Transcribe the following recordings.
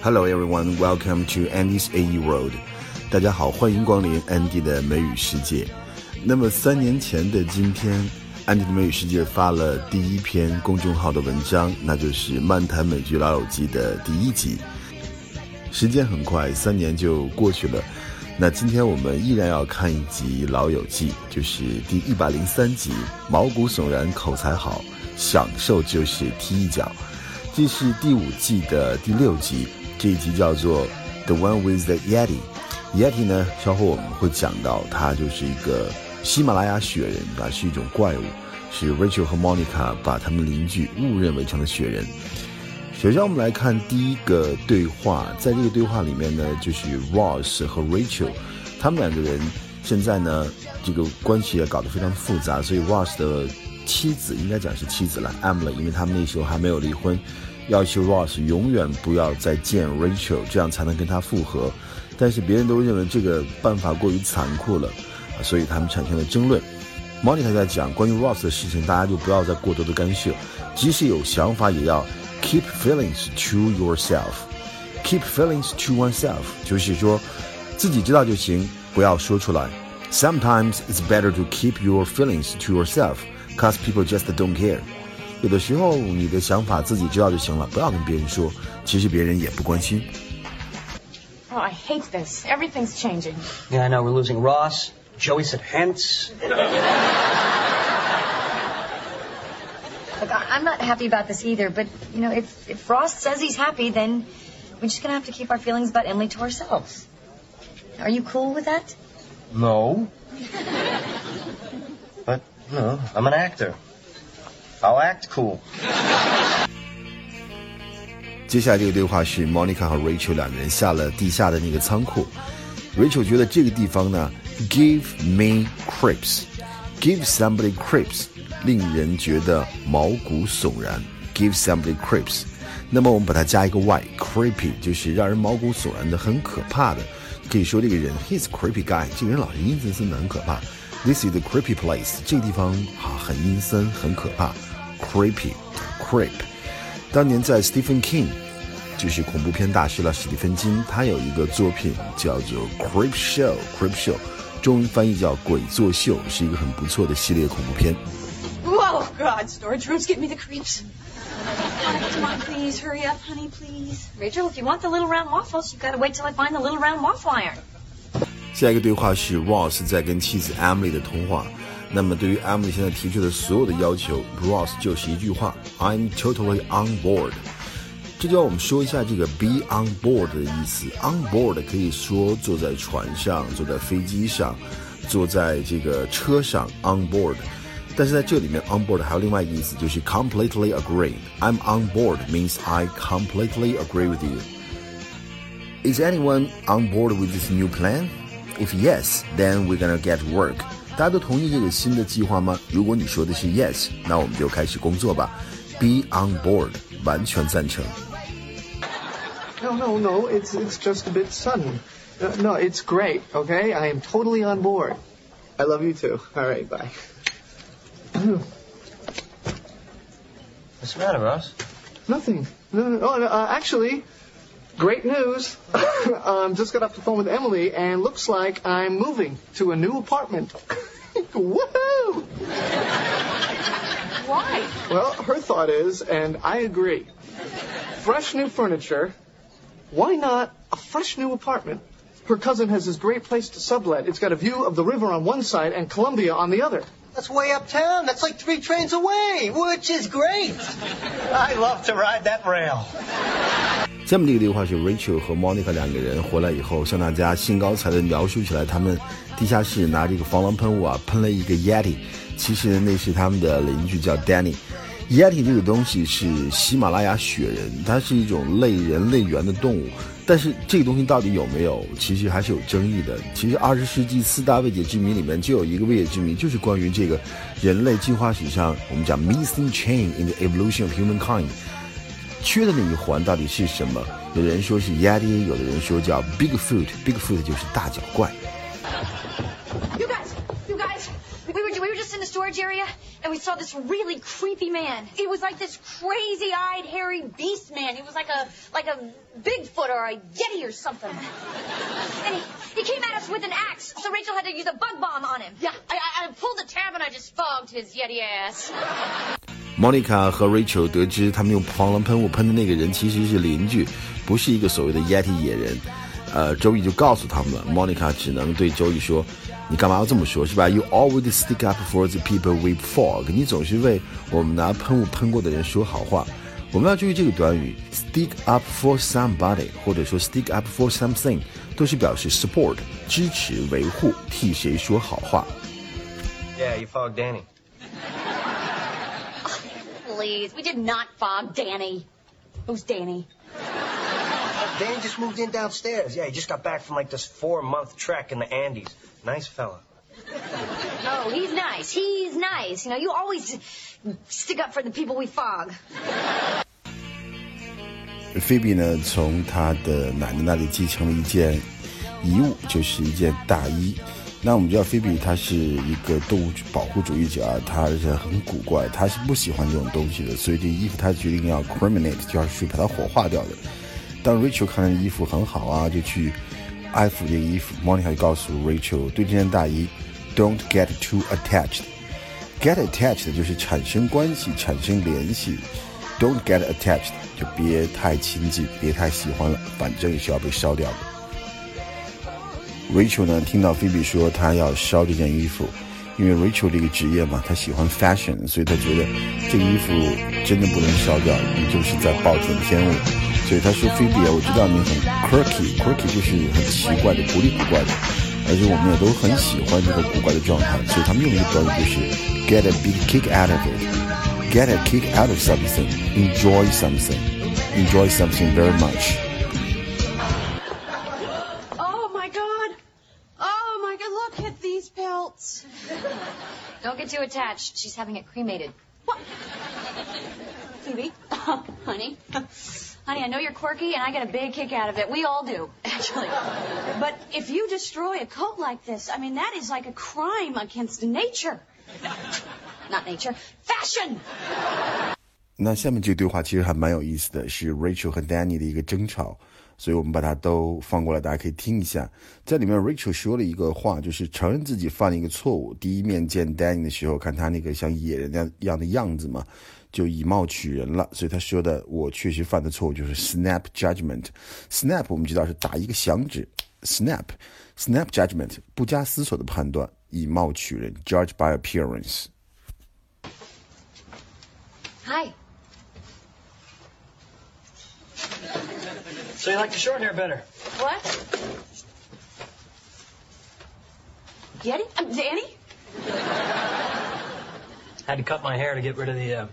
Hello everyone, welcome to Andy's AE World. 大家好，欢迎光临 Andy 的美语世界。那么三年前的今天，Andy 的美语世界发了第一篇公众号的文章，那就是《漫谈美剧老友记》的第一集。时间很快，三年就过去了。那今天我们依然要看一集《老友记》，就是第一百零三集，毛骨悚然，口才好，享受就是踢一脚。这是第五季的第六集，这一集叫做《The One with the Yeti》。Yeti 呢，稍后我们会讲到，它就是一个喜马拉雅雪人啊，是一种怪物，是 Rachel 和 Monica 把他们邻居误认为成了雪人。首先，我们来看第一个对话。在这个对话里面呢，就是 Ross 和 Rachel，他们两个人现在呢，这个关系也搞得非常复杂。所以 Ross 的妻子应该讲是妻子了，Emily，因为他们那时候还没有离婚，要求 Ross 永远不要再见 Rachel，这样才能跟他复合。但是别人都认为这个办法过于残酷了，所以他们产生了争论。Monica 在讲关于 Ross 的事情，大家就不要再过多的干涉，即使有想法也要。Keep feelings to yourself. Keep feelings to oneself，就是说，自己知道就行，不要说出来。Sometimes it's better to keep your feelings to yourself, cause people just don't care. 有的时候你的想法自己知道就行了，不要跟别人说，其实别人也不关心。Oh, I hate this. Everything's changing. Yeah, I know. We're losing Ross. Joey said hence. Look, I'm not happy about this either, but, you know, if, if Ross says he's happy, then we're just going to have to keep our feelings about Emily to ourselves. Are you cool with that? No. but, you know, I'm an actor. I'll act cool. 接下来这个对话是 Monica 和 Rachel 两个人下了地下的那个仓库。Rachel 觉得这个地方呢，give me creeps，give somebody creeps 令人觉得毛骨悚然，give somebody creeps。那么我们把它加一个 y，creepy 就是让人毛骨悚然的，很可怕的。可以说这个人，he's creepy guy，这个人老是阴森森的，很可怕。This is the creepy place，这个地方啊很阴森，很可怕。Creepy，creep。当年在 Stephen King，就是恐怖片大师了，史蒂芬金，他有一个作品叫做 Creep Show，Creep Show，中文翻译叫鬼作秀，是一个很不错的系列恐怖片。Oh, God, storage rooms give me the creeps. Come on, please, hurry up, honey, please. Rachel, if you want the little round waffles, you've got to wait till I find the little round waffle iron. 下一个对话是 Ross 在跟妻子 Emily 的通话。那么对于 Emily 现在提出的所有的要求，Ross 就是一句话：I'm totally on board。这就要我们说一下这个 be on board 的意思。On board 可以说坐在船上、坐在飞机上、坐在这个车上，on board。但是在这里面，on board 还有另外一个意思，就是 completely agree。I'm on board means I completely agree with you. Is anyone on board with this new plan? If yes, then we're gonna get work. 大家都同意这个新的计划吗？如果你说的是 yes，那我们就开始工作吧。Be on board，完全赞成。No, no, no. It's it's just a bit sudden. Uh, no, it's great. Okay, I am totally on board. I love you too. All right, bye. What's the matter, Ross? Nothing. No, no, no. Uh, actually, great news. um, just got off the phone with Emily, and looks like I'm moving to a new apartment. Woohoo! Why? Well, her thought is, and I agree. Fresh new furniture. Why not a fresh new apartment? Her cousin has this great place to sublet. It's got a view of the river on one side and Columbia on the other. That's way uptown. That's like three trains away, which is great. I love to ride that rail. 下面这个对话是 Rachel 和 Monica 两个人回来以后，向大家兴高采烈描述起来，他们地下室拿这个防狼喷雾啊，喷了一个 Yeti，其实那是他们的邻居叫 Danny。Yeti 这个东西是喜马拉雅雪人，它是一种类人类猿的动物。但是这个东西到底有没有，其实还是有争议的。其实二十世纪四大未解之谜里面就有一个未解之谜，就是关于这个人类进化史上我们讲 missing chain in the evolution of humankind，缺的那一环到底是什么？有的人说是 Yeti，有的人说叫 Bigfoot，Bigfoot 就是大脚怪。and we saw this really creepy man. He was like this crazy-eyed, hairy beast man. He was like a like a Bigfoot or a Yeti or something. and he, he came at us with an axe, so Rachel had to use a bug bomb on him. Yeah, I, I, I pulled the tab and I just fogged his Yeti ass. 莫妮卡和 Rachel 得知，他们用防狼喷雾喷的那个人其实是邻居，不是一个所谓的 Yeti 野人。呃，Joey 就告诉他们了。莫妮卡只能对 Joey 说：“你干嘛要这么说？是吧？You always stick up for the people with fog。你总是为我们拿喷雾喷过的人说好话。我们要注意这个短语，stick up for somebody，或者说 stick up for something，都是表示 support 支持、维护、替谁说好话。Yeah, you fogged Danny. Please, we did not fog Danny. Who's Danny? Danny just moved in downstairs. Yeah, he just got back from like this four month trek in the Andes. Nice fella. Oh, he's nice. He's nice. You know, you always stick up for the people we fog. Phoebe 呢，从她的奶奶那里继承了一件遗物，就是一件大衣。那我们知道菲比她是一个动物保护主义者啊，她而且很古怪，她是不喜欢这种东西的，所以这衣服她决定要 criminate，就是把它火化掉的。当 Rachel 看到衣服很好啊，就去安抚这个衣服。Monica 就告诉 Rachel，对这件大衣，Don't get too attached。Get attached 就是产生关系、产生联系。Don't get attached 就别太亲近，别太喜欢了，反正也是要被烧掉的。Rachel 呢，听到 Phoebe 说她要烧这件衣服，因为 Rachel 这个职业嘛，她喜欢 fashion，所以她觉得这个衣服真的不能烧掉，你就是在暴殄天物。所以她说：“Phoebe 啊，我知道你很 quirky，quirky 就是很奇怪的、古里古怪的，而且我们也都很喜欢这个古怪的状态。所以他们用一个短语就是 get a big kick out of it，get a kick out of something，enjoy something，enjoy something very much。” Oh my god! Oh my god, look at these pelts. Don't get too attached. She's having it cremated. What? Phoebe, honey. Honey, I know you're quirky, and I get a big kick out of it. We all do, actually. But if you destroy a coat like this, I mean, that is like a crime against nature. Not nature. Fashion! 那下面这个对话其实还蛮有意思的，是 Rachel 和 Danny 的一个争吵，所以我们把它都放过来，大家可以听一下。在里面，Rachel 说了一个话，就是承认自己犯了一个错误。第一面见 Danny 的时候，看他那个像野人那样的样子嘛，就以貌取人了。所以他说的，我确实犯的错误就是 snap judgment。snap 我们知道是打一个响指，snap，snap judgment 不加思索的判断，以貌取人，judge by appearance。 Hi. So you like the short hair better? What? Getty? Um, Danny? Had to cut my hair to get rid of the uh,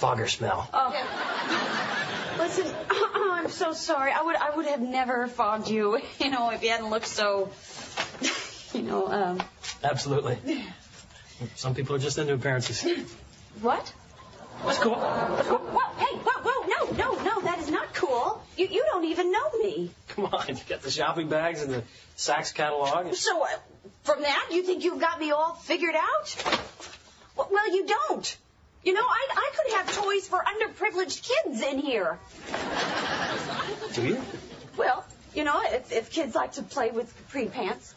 fogger smell. Oh. Listen, I'm so sorry. I would I would have never fogged you, you know, if you hadn't looked so, you know, um, Absolutely. Some people are just into appearances. what? That's cool. Whoa, hey, whoa, whoa, no, no, no, that is not cool. You, you don't even know me. Come on, you got the shopping bags and the Saks catalog. So, uh, from that, you think you've got me all figured out? Well, you don't. You know, I, I could have toys for underprivileged kids in here. Do you? Well, you know, if, if kids like to play with capri pants.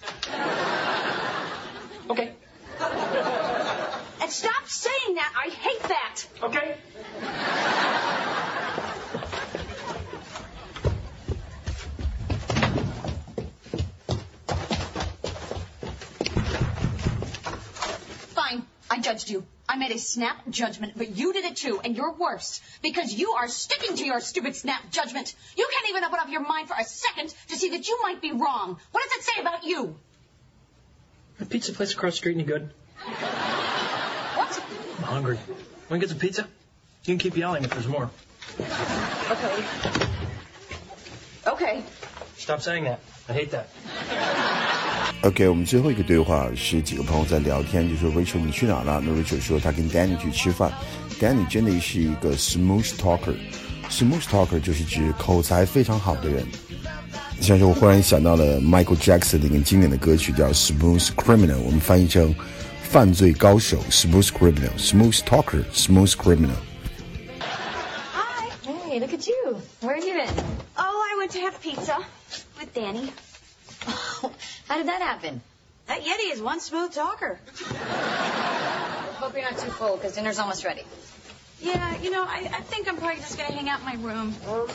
Okay. And stop saying that. I hate that. Okay. Fine. I judged you. I made a snap judgment, but you did it too, and you're worse because you are sticking to your stupid snap judgment. You can't even open up your mind for a second to see that you might be wrong. What does it say about you? The pizza place across the street any good? What? I'm hungry. Want to get some pizza? You can keep yelling if there's more. Okay. Okay. Stop saying that. I hate that. OK，我们最后一个对话是几个朋友在聊天，就说 Rachel 你去哪了？那 Rachel 说她跟 Danny 去吃饭。Danny 真的是一个 smooth talker，smooth talker 就是指口才非常好的人。像是我忽然想到了 Michael Jackson 的一个经典的歌曲叫《Smooth Criminal》，我们翻译成犯罪高手，smooth criminal，smooth talker，smooth criminal。Hi. Hey, look at you. Where have you been? Oh, I went to have pizza with Danny. Oh, how did that happen? That Yeti is one smooth talker. Hope you're not too full, because dinner's almost ready. Yeah, you know, I, I think I'm probably just gonna hang out in my room. Oh,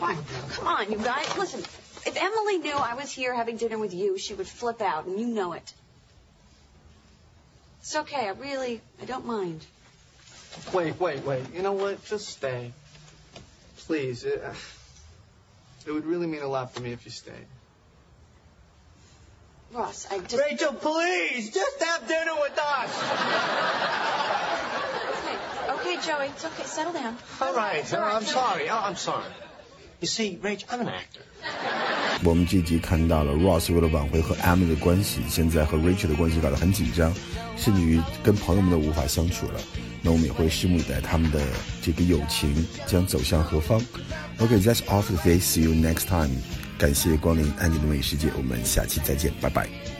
Why? Oh, Come on, you guys. Listen, if Emily knew I was here having dinner with you, she would flip out, and you know it. It's okay. I really, I don't mind. Wait, wait, wait. You know what? Just stay. Please. It, it would really mean a lot for me if you stayed. Ross, I just. Rachel, please, just have dinner with us. Okay, okay, Joey. It's okay. Settle down. All right, It's all right, I'm it's sorry. Oh, I'm sorry. You see, Rach, I'm an actor. 我们这集看到了 Ross 为了挽回和 Emily 的关系，现在和 Rachel 的关系搞得很紧张，甚至于跟朋友们都无法相处了。那我们也会拭目以待他们的这个友情将走向何方。OK，that's、all for today. See you next time. 感谢光临安迪的美食界，我们下期再见，拜拜。